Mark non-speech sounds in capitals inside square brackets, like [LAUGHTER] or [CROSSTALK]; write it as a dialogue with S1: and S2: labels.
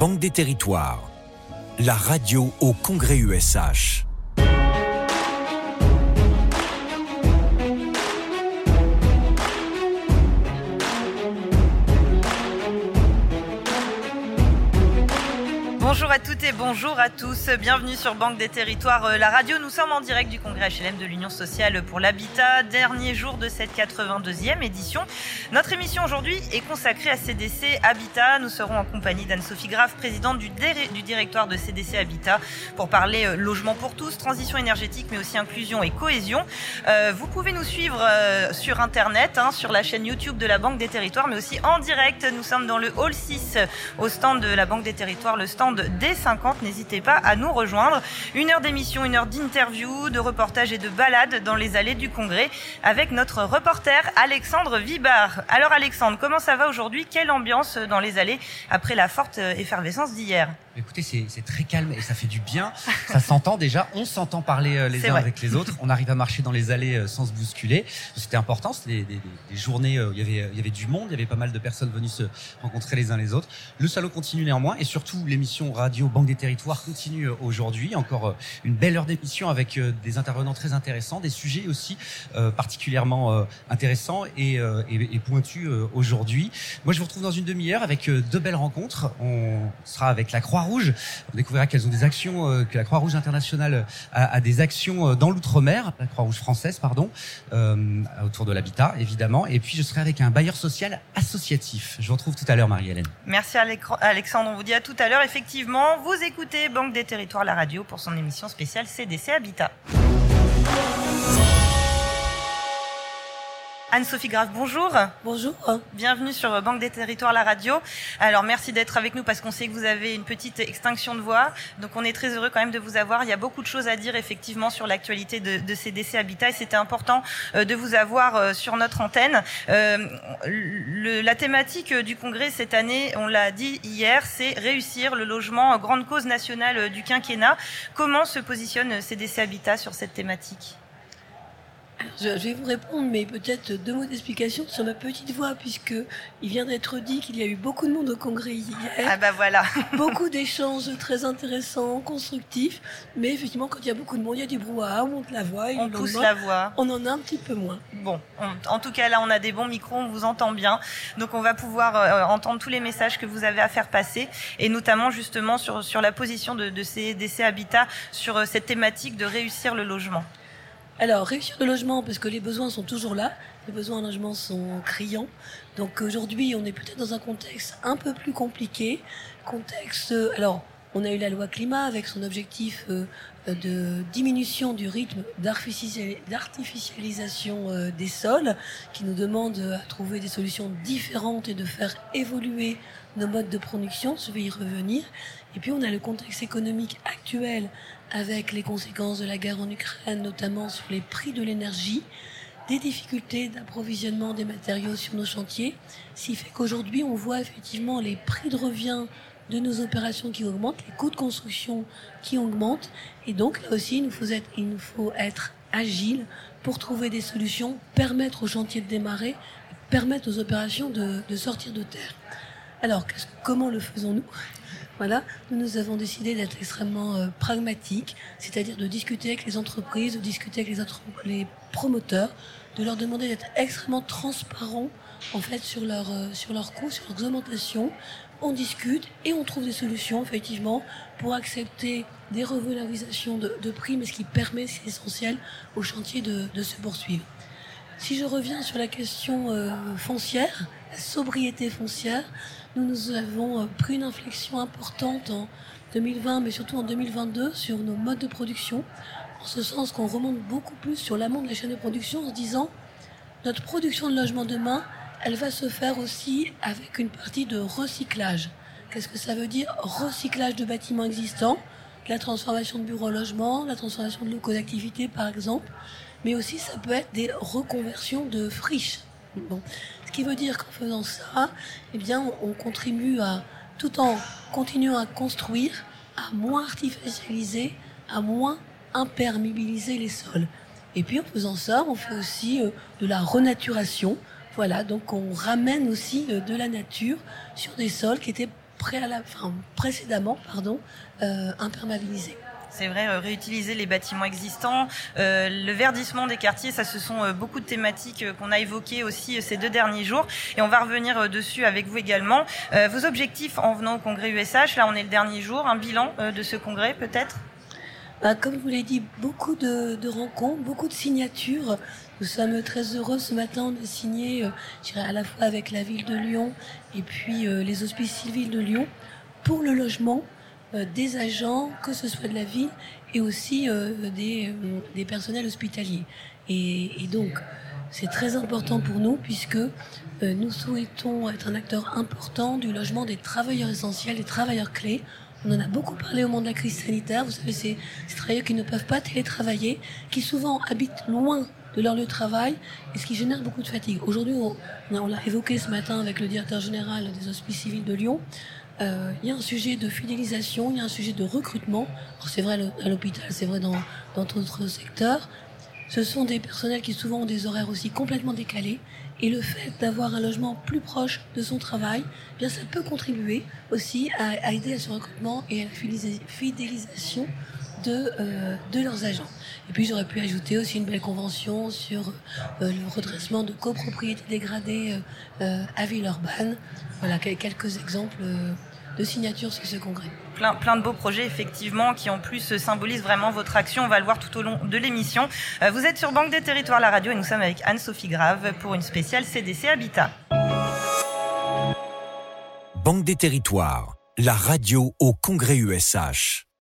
S1: Banque des Territoires, la radio au Congrès USH.
S2: Bonjour à toutes et bonjour à tous. Bienvenue sur Banque des Territoires, euh, la radio. Nous sommes en direct du congrès HLM de l'Union sociale pour l'habitat, dernier jour de cette 82e édition. Notre émission aujourd'hui est consacrée à CDC Habitat. Nous serons en compagnie d'Anne-Sophie Graff, présidente du, directoire de CDC Habitat, pour parler euh, logement pour tous, transition énergétique, mais aussi inclusion et cohésion. Euh, vous pouvez nous suivre sur Internet, hein, sur la chaîne YouTube de la Banque des Territoires, mais aussi en direct. Nous sommes dans le hall 6 au stand de la Banque des Territoires, le stand dès 50. N'hésitez pas à nous rejoindre. Une heure d'émission, une heure d'interview, de reportage et de balade dans les allées du Congrès avec notre reporter Alexandre Vibard. Alors Alexandre, comment ça va aujourd'hui? Quelle ambiance dans les allées après la forte effervescence d'hier?
S3: Écoutez, c'est très calme et ça fait du bien. Ça s'entend déjà. On s'entend parler euh, les uns avec les autres. On arrive à marcher dans les allées euh, sans se bousculer. C'était important. C'était des, des, des, journées. Euh, il y avait, il y avait du monde. Il y avait pas mal de personnes venues se rencontrer les uns les autres. Le salon continue néanmoins et surtout l'émission radio Banque des Territoires continue aujourd'hui. Encore une belle heure d'émission avec des intervenants très intéressants, des sujets aussi particulièrement intéressants et, pointus aujourd'hui. Moi, je vous retrouve dans une demi-heure avec deux belles rencontres. On sera avec la Croix rouge On découvrira qu'elles ont des actions, euh, que la Croix-Rouge internationale a, des actions euh, dans l'outre-mer, la Croix-Rouge française, pardon, euh, autour de l'habitat, évidemment. Et puis, je serai avec un bailleur social associatif. Je vous retrouve tout à l'heure, Marie-Hélène.
S2: Merci Alexandre. On vous dit à tout à l'heure. Effectivement, vous écoutez Banque des Territoires, la radio, pour son émission spéciale CDC Habitat. Anne-Sophie Grave, bonjour.
S4: Bonjour.
S2: Bienvenue sur Banque des Territoires, la radio. Alors merci d'être avec nous parce qu'on sait que vous avez une petite extinction de voix. Donc on est très heureux quand même de vous avoir. Il y a beaucoup de choses à dire effectivement sur l'actualité de, de, CDC Habitat et c'était important euh, de vous avoir euh, sur notre antenne. Euh, le, la thématique du congrès cette année, on l'a dit hier, c'est réussir le logement, grande cause nationale du quinquennat. Comment se positionne CDC Habitat sur cette thématique?
S4: Je vais vous répondre, mais peut-être deux mots d'explication sur ma petite voix, puisque il vient d'être dit qu'il y a eu beaucoup de monde au congrès hier.
S2: Ah bah voilà. [LAUGHS]
S4: beaucoup d'échanges très intéressants, constructifs, mais effectivement, quand il y a beaucoup de monde, il y a du brouhaha, on monte la voix.
S2: on pousse la voix.
S4: On en a un petit peu moins.
S2: Bon, on, en tout cas là, on a des bons micros, on vous entend bien, donc on va pouvoir euh, entendre tous les messages que vous avez à faire passer, et notamment justement sur sur la position de, de CDC Habitat sur euh, cette thématique de réussir le logement.
S4: Alors, réussir le logement, parce que les besoins sont toujours là, les besoins en logement sont criants. Donc aujourd'hui, on est peut-être dans un contexte un peu plus compliqué. Contexte, alors, on a eu la loi climat avec son objectif euh, de diminution du rythme d'artificialisation euh, des sols, qui nous demande à trouver des solutions différentes et de faire évoluer nos modes de production. Je vais y revenir. Et puis on a le contexte économique actuel avec les conséquences de la guerre en Ukraine, notamment sur les prix de l'énergie, des difficultés d'approvisionnement des matériaux sur nos chantiers, ce qui fait qu'aujourd'hui on voit effectivement les prix de revient de nos opérations qui augmentent, les coûts de construction qui augmentent, et donc là aussi il nous faut être, il nous faut être agile pour trouver des solutions, permettre aux chantiers de démarrer, permettre aux opérations de, de sortir de terre. Alors, comment le faisons-nous? Voilà, nous, avons décidé d'être extrêmement euh, pragmatiques, c'est-à-dire de discuter avec les entreprises, de discuter avec les, promoteurs, de leur demander d'être extrêmement transparents en fait sur leurs euh, sur leurs coûts, sur leurs augmentations. On discute et on trouve des solutions effectivement pour accepter des revalorisations de, prix, mais ce qui permet, c'est essentiel, au chantier de, de se poursuivre. Si je reviens sur la question euh, foncière, sobriété foncière, nous, nous avons pris une inflexion importante en 2020, mais surtout en 2022, sur nos modes de production, en ce sens qu'on remonte beaucoup plus sur l'amont de la chaîne de production en se disant notre production de logement demain, elle va se faire aussi avec une partie de recyclage. Qu'est-ce que ça veut dire? Recyclage de bâtiments existants, la transformation de bureaux logement, la transformation de locaux d'activité par exemple, mais aussi ça peut être des reconversions de friches. Ce qui veut dire qu'en faisant ça, eh bien, on contribue à, tout en continuant à construire, à moins artificialiser, à moins imperméabiliser les sols. Et puis en faisant ça, on fait aussi euh, de la renaturation. Voilà, donc on ramène aussi euh, de la nature sur des sols qui étaient précédemment pardon, imperméabilisés.
S2: C'est vrai, euh, réutiliser les bâtiments existants, euh, le verdissement des quartiers, ça ce sont euh, beaucoup de thématiques qu'on a évoquées aussi ces deux derniers jours et on va revenir dessus avec vous également. vos objectifs en venant au congrès USH, là on est le dernier jour, un bilan de ce congrès peut-être?
S4: Bah, comme vous l'avez dit, beaucoup de, rencontres, beaucoup de signatures. Nous sommes très heureux ce matin de signer, euh, à la fois avec la ville de Lyon et puis les hospices civils de Lyon pour le logement, des agents, que ce soit de la ville, et aussi euh, des, euh, des, personnels hospitaliers. Et, et donc, c'est très important pour nous puisque nous souhaitons être un acteur important du logement des travailleurs essentiels, des travailleurs clés. On en a beaucoup parlé au moment de la crise sanitaire. Vous savez, ces, ces travailleurs qui ne peuvent pas télétravailler, qui souvent habitent loin de leur lieu de travail, et ce qui génère beaucoup de fatigue. Aujourd'hui, on, l'a évoqué ce matin avec le directeur général des hospices civils de Lyon. Euh, il y a un sujet de fidélisation, il y a un sujet de recrutement. C'est vrai à l'hôpital, c'est vrai dans d'autres secteurs. Ce sont des personnels qui souvent ont des horaires aussi complètement décalés. Et le fait d'avoir un logement plus proche de son travail, eh bien ça peut contribuer aussi à, aider à ce recrutement et à la fidélisation de, euh, de leurs agents. Et puis j'aurais pu ajouter aussi une belle convention sur euh, le redressement de copropriétés dégradées à Villeurbanne. Voilà quelques exemples de signature sur ce congrès.
S2: Plein, plein de beaux projets, effectivement, qui en plus symbolisent vraiment votre action. On va le voir tout au long de l'émission. Euh, vous êtes sur Banque des Territoires, la radio, et nous sommes avec Anne-Sophie Grave pour une spéciale CDC Habitat.
S1: Banque des Territoires, la radio au congrès USH.